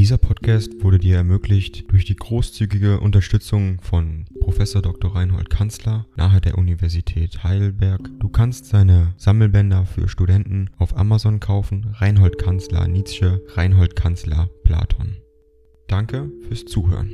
Dieser Podcast wurde dir ermöglicht durch die großzügige Unterstützung von Professor Dr. Reinhold Kanzler nahe der Universität Heidelberg. Du kannst seine Sammelbänder für Studenten auf Amazon kaufen. Reinhold Kanzler Nietzsche, Reinhold Kanzler Platon. Danke fürs Zuhören.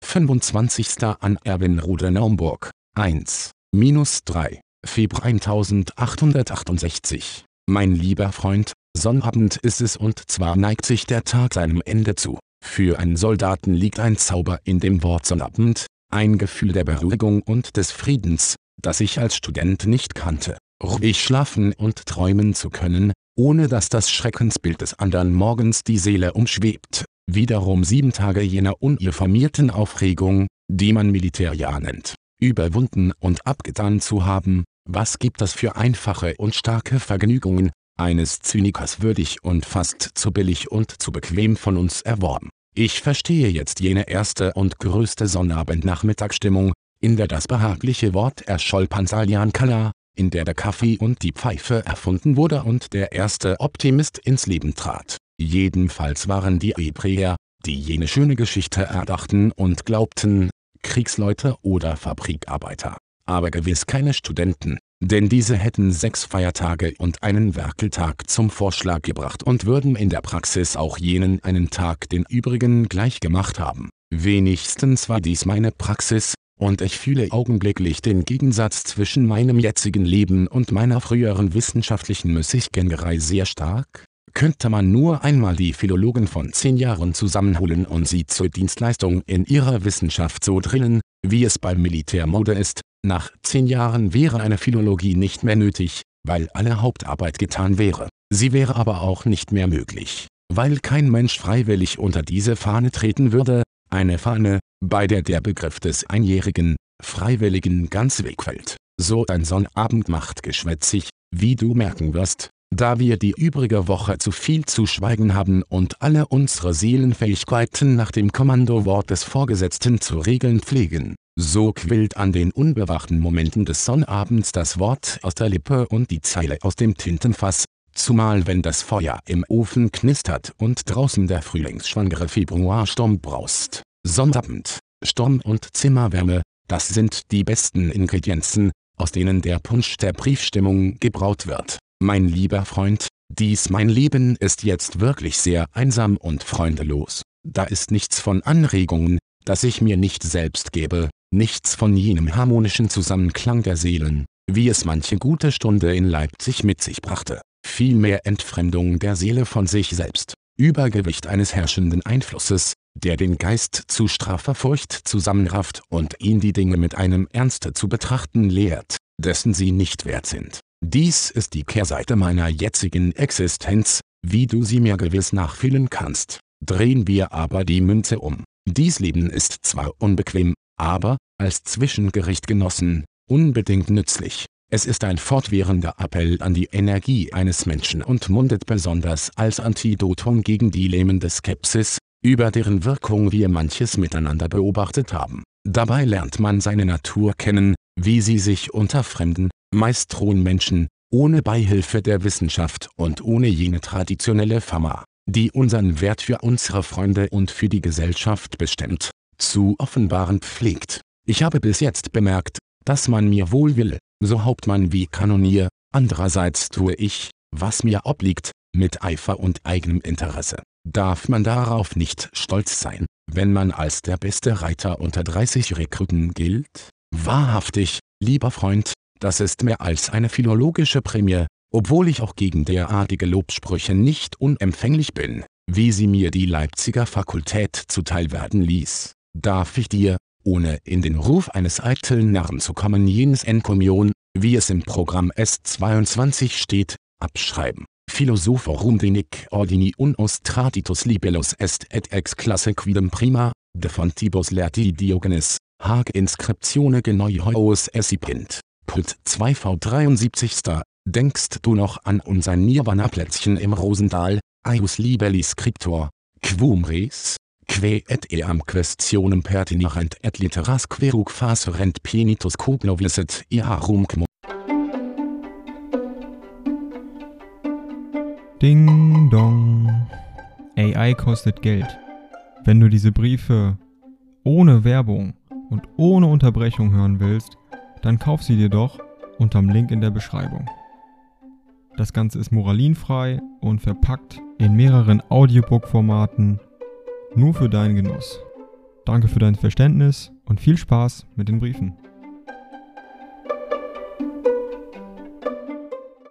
25. an Erwinrode Naumburg 1 minus 3 Februar 1868 Mein lieber Freund, Sonnabend ist es und zwar neigt sich der Tag seinem Ende zu. Für einen Soldaten liegt ein Zauber in dem Wort Sonnabend, ein Gefühl der Beruhigung und des Friedens, das ich als Student nicht kannte. Ruhig schlafen und träumen zu können, ohne dass das Schreckensbild des andern Morgens die Seele umschwebt. Wiederum sieben Tage jener uninformierten Aufregung, die man Militärjahr nennt, überwunden und abgetan zu haben, was gibt das für einfache und starke Vergnügungen, eines Zynikers würdig und fast zu billig und zu bequem von uns erworben. Ich verstehe jetzt jene erste und größte Sonnabend-Nachmittagsstimmung, in der das behagliche Wort erscholl Pansalian Kala, in der der Kaffee und die Pfeife erfunden wurde und der erste Optimist ins Leben trat. Jedenfalls waren die Hebräer, die jene schöne Geschichte erdachten und glaubten, Kriegsleute oder Fabrikarbeiter. Aber gewiss keine Studenten, denn diese hätten sechs Feiertage und einen Werkeltag zum Vorschlag gebracht und würden in der Praxis auch jenen einen Tag den übrigen gleich gemacht haben. Wenigstens war dies meine Praxis, und ich fühle augenblicklich den Gegensatz zwischen meinem jetzigen Leben und meiner früheren wissenschaftlichen Müßiggängerei sehr stark. Könnte man nur einmal die Philologen von zehn Jahren zusammenholen und sie zur Dienstleistung in ihrer Wissenschaft so drillen, wie es beim Militär Mode ist, nach zehn Jahren wäre eine Philologie nicht mehr nötig, weil alle Hauptarbeit getan wäre. Sie wäre aber auch nicht mehr möglich, weil kein Mensch freiwillig unter diese Fahne treten würde, eine Fahne, bei der der Begriff des einjährigen, Freiwilligen ganz wegfällt. So ein Sonnabend macht geschwätzig, wie du merken wirst, da wir die übrige Woche zu viel zu schweigen haben und alle unsere Seelenfähigkeiten nach dem Kommandowort des Vorgesetzten zu regeln pflegen. So quillt an den unbewachten Momenten des Sonnabends das Wort aus der Lippe und die Zeile aus dem Tintenfass, zumal wenn das Feuer im Ofen knistert und draußen der frühlingsschwangere Februarsturm braust. Sonnabend, Sturm und Zimmerwärme, das sind die besten Ingredienzen, aus denen der Punsch der Briefstimmung gebraut wird. Mein lieber Freund, dies mein Leben ist jetzt wirklich sehr einsam und freundelos. Da ist nichts von Anregungen, das ich mir nicht selbst gebe, nichts von jenem harmonischen Zusammenklang der Seelen, wie es manche gute Stunde in Leipzig mit sich brachte, vielmehr Entfremdung der Seele von sich selbst, Übergewicht eines herrschenden Einflusses, der den Geist zu straffer Furcht zusammenrafft und ihn die Dinge mit einem Ernste zu betrachten lehrt, dessen sie nicht wert sind. Dies ist die Kehrseite meiner jetzigen Existenz, wie du sie mir gewiss nachfühlen kannst. Drehen wir aber die Münze um. Dies Leben ist zwar unbequem, aber, als Zwischengericht genossen, unbedingt nützlich. Es ist ein fortwährender Appell an die Energie eines Menschen und mundet besonders als Antidotum gegen die lähmende Skepsis, über deren Wirkung wir manches miteinander beobachtet haben. Dabei lernt man seine Natur kennen, wie sie sich unter fremden, meist rohen Menschen, ohne Beihilfe der Wissenschaft und ohne jene traditionelle Fama, die unseren Wert für unsere Freunde und für die Gesellschaft bestimmt, zu offenbaren pflegt. Ich habe bis jetzt bemerkt, dass man mir wohl will, so Hauptmann wie Kanonier, andererseits tue ich, was mir obliegt, mit Eifer und eigenem Interesse. Darf man darauf nicht stolz sein, wenn man als der beste Reiter unter 30 Rekruten gilt? Wahrhaftig, lieber Freund, das ist mehr als eine philologische Prämie, obwohl ich auch gegen derartige Lobsprüche nicht unempfänglich bin, wie sie mir die Leipziger Fakultät zuteil werden ließ darf ich dir, ohne in den Ruf eines eitlen Narren zu kommen jenes Enkomion, wie es im Programm S22 steht, abschreiben. Philosophorum denic ordini unus traditus libellus est et ex classe quidem prima, de fontibus lerti Diogenes, Hag inscriptione genoios essipint. Put 2v73. Denkst du noch an unser Nirvana-Plätzchen im Rosendal, Aius libelli scriptor, quum res? Que et eam questionem pertinarent et literas querug facerent penitus cognoviset iarum Ding dong. AI kostet Geld. Wenn du diese Briefe ohne Werbung und ohne Unterbrechung hören willst, dann kauf sie dir doch unterm Link in der Beschreibung. Das Ganze ist moralinfrei und verpackt in mehreren Audiobook-Formaten nur für deinen Genuss. Danke für dein Verständnis und viel Spaß mit den Briefen.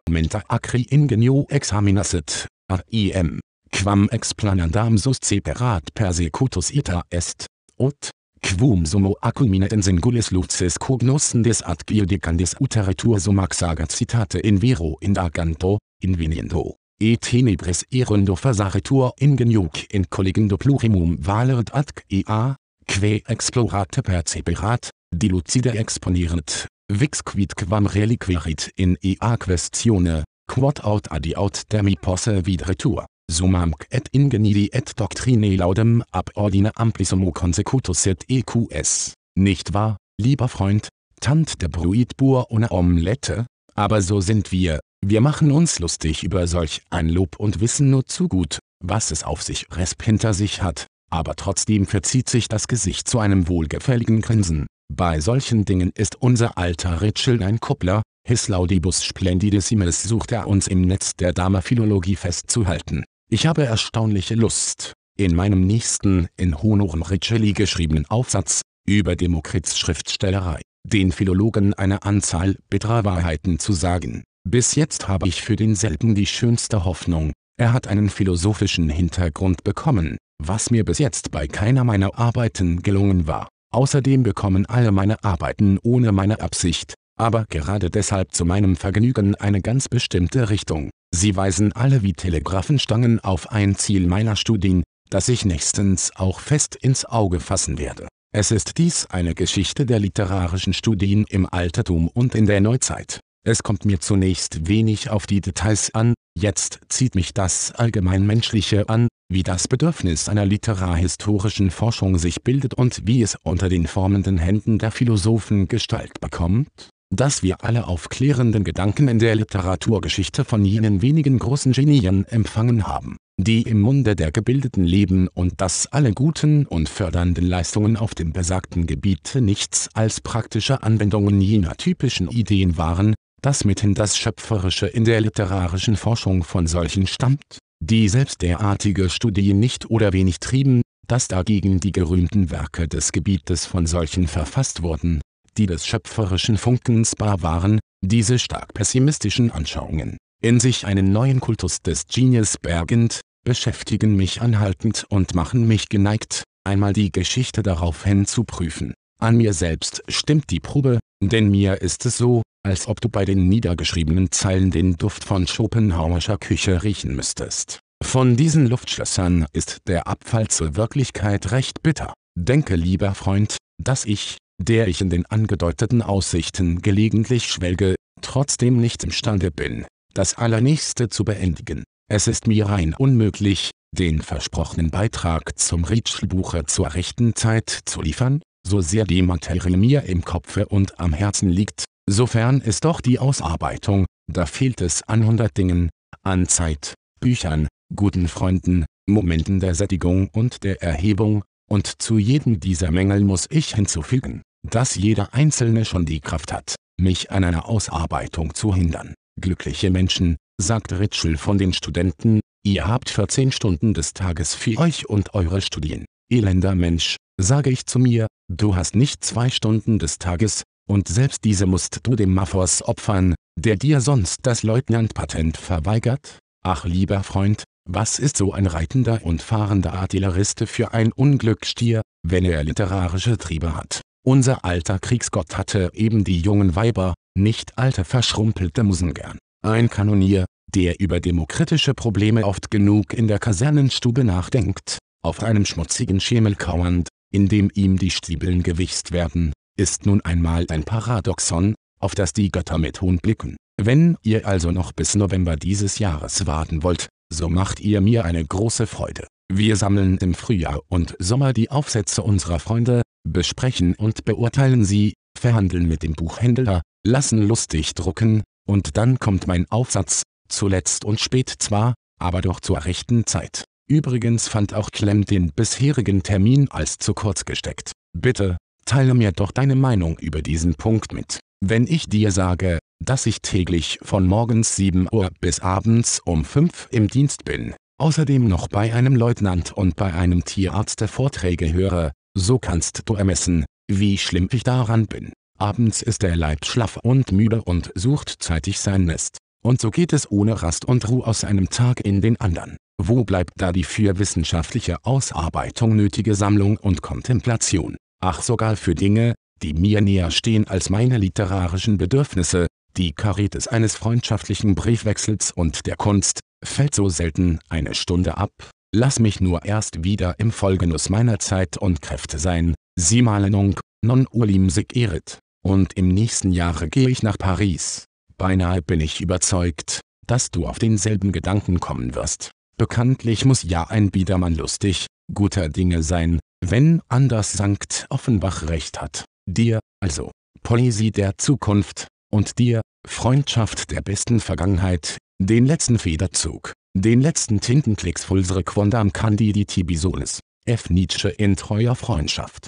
Menta acri ingenio examinasset, AIM, quam explanandam sus separat persecutus ita est, ut, quum sumo acuminet in singulis lucis cognoscen des ad giudicandis uteritur sumax sagat citate in vero indaganto, inveniendo, e tenebris erundo fasaritur ingeniuc in colligendo plurimum valeret ad ea, que explorate perceperat, dilucide exponierent, vix quid quam reliquerit in ea questione, quod aut adiaut demi posse vidretur, sumamc et ingenidi et doctrine laudem ab ordine amplissimo consecutus et eqs. Nicht wahr, lieber Freund, Tant der Bruitbur ohne Omelette? Aber so sind wir, wir machen uns lustig über solch ein Lob und wissen nur zu gut, was es auf sich Resp hinter sich hat, aber trotzdem verzieht sich das Gesicht zu einem wohlgefälligen Grinsen. Bei solchen Dingen ist unser alter Ritschel ein Kuppler, his laudibus splendidissimes sucht er uns im Netz der Dama-Philologie festzuhalten. Ich habe erstaunliche Lust, in meinem nächsten in Honorum Ritscheli geschriebenen Aufsatz, über Demokrits Schriftstellerei, den Philologen eine Anzahl bitterer Wahrheiten zu sagen. Bis jetzt habe ich für denselben die schönste Hoffnung, er hat einen philosophischen Hintergrund bekommen, was mir bis jetzt bei keiner meiner Arbeiten gelungen war. Außerdem bekommen alle meine Arbeiten ohne meine Absicht, aber gerade deshalb zu meinem Vergnügen eine ganz bestimmte Richtung. Sie weisen alle wie Telegraphenstangen auf ein Ziel meiner Studien, das ich nächstens auch fest ins Auge fassen werde. Es ist dies eine Geschichte der literarischen Studien im Altertum und in der Neuzeit. Es kommt mir zunächst wenig auf die Details an, jetzt zieht mich das Allgemeinmenschliche an, wie das Bedürfnis einer literarhistorischen Forschung sich bildet und wie es unter den formenden Händen der Philosophen Gestalt bekommt, dass wir alle aufklärenden Gedanken in der Literaturgeschichte von jenen wenigen großen Genien empfangen haben, die im Munde der Gebildeten leben und dass alle guten und fördernden Leistungen auf dem besagten Gebiete nichts als praktische Anwendungen jener typischen Ideen waren, dass mithin das Schöpferische in der literarischen Forschung von solchen stammt, die selbst derartige Studien nicht oder wenig trieben, dass dagegen die gerühmten Werke des Gebietes von solchen verfasst wurden, die des schöpferischen Funkens bar waren, diese stark pessimistischen Anschauungen, in sich einen neuen Kultus des Genius bergend, beschäftigen mich anhaltend und machen mich geneigt, einmal die Geschichte daraufhin zu prüfen. An mir selbst stimmt die Probe, denn mir ist es so, als ob du bei den niedergeschriebenen Zeilen den Duft von Schopenhauerscher Küche riechen müsstest. Von diesen Luftschlössern ist der Abfall zur Wirklichkeit recht bitter. Denke lieber Freund, dass ich, der ich in den angedeuteten Aussichten gelegentlich schwelge, trotzdem nicht imstande bin, das Allernächste zu beendigen. Es ist mir rein unmöglich, den versprochenen Beitrag zum Ritschl-Buche zur rechten Zeit zu liefern, so sehr die Materie mir im Kopfe und am Herzen liegt, Sofern ist doch die Ausarbeitung, da fehlt es an hundert Dingen, an Zeit, Büchern, guten Freunden, Momenten der Sättigung und der Erhebung, und zu jedem dieser Mängel muss ich hinzufügen, dass jeder Einzelne schon die Kraft hat, mich an einer Ausarbeitung zu hindern. Glückliche Menschen, sagt Ritschel von den Studenten, ihr habt 14 Stunden des Tages für euch und eure Studien. Elender Mensch, sage ich zu mir, du hast nicht zwei Stunden des Tages, und selbst diese musst du dem Maphos opfern, der dir sonst das Leutnantpatent verweigert? Ach lieber Freund, was ist so ein reitender und fahrender Artilleriste für ein Unglücksstier, wenn er literarische Triebe hat? Unser alter Kriegsgott hatte eben die jungen Weiber, nicht alte verschrumpelte Musen gern. Ein Kanonier, der über demokratische Probleme oft genug in der Kasernenstube nachdenkt, auf einem schmutzigen Schemel kauernd, in dem ihm die Stiebeln gewichst werden, ist nun einmal ein Paradoxon, auf das die Götter mit Hohn blicken. Wenn ihr also noch bis November dieses Jahres warten wollt, so macht ihr mir eine große Freude. Wir sammeln im Frühjahr und Sommer die Aufsätze unserer Freunde, besprechen und beurteilen sie, verhandeln mit dem Buchhändler, lassen lustig drucken, und dann kommt mein Aufsatz, zuletzt und spät zwar, aber doch zur rechten Zeit. Übrigens fand auch Clem den bisherigen Termin als zu kurz gesteckt. Bitte, teile mir doch deine Meinung über diesen Punkt mit. Wenn ich dir sage, dass ich täglich von morgens 7 Uhr bis abends um 5 im Dienst bin, außerdem noch bei einem Leutnant und bei einem Tierarzt Vorträge höre, so kannst du ermessen, wie schlimm ich daran bin. Abends ist der Leib schlaff und müde und sucht zeitig sein Nest. Und so geht es ohne Rast und Ruhe aus einem Tag in den anderen. Wo bleibt da die für wissenschaftliche Ausarbeitung nötige Sammlung und Kontemplation? Ach sogar für Dinge, die mir näher stehen als meine literarischen Bedürfnisse, die Karitas eines freundschaftlichen Briefwechsels und der Kunst, fällt so selten eine Stunde ab, lass mich nur erst wieder im Vollgenuss meiner Zeit und Kräfte sein, sie malen non ulim sig erit, und im nächsten Jahre gehe ich nach Paris. Beinahe bin ich überzeugt, dass du auf denselben Gedanken kommen wirst. Bekanntlich muss ja ein Biedermann lustig, guter Dinge sein, wenn Anders Sankt Offenbach recht hat. Dir, also, Poesie der Zukunft, und dir, Freundschaft der besten Vergangenheit, den letzten Federzug, den letzten Tintenklicks Fulsere Quondam Candidi Tibisolis, F. Nietzsche in treuer Freundschaft.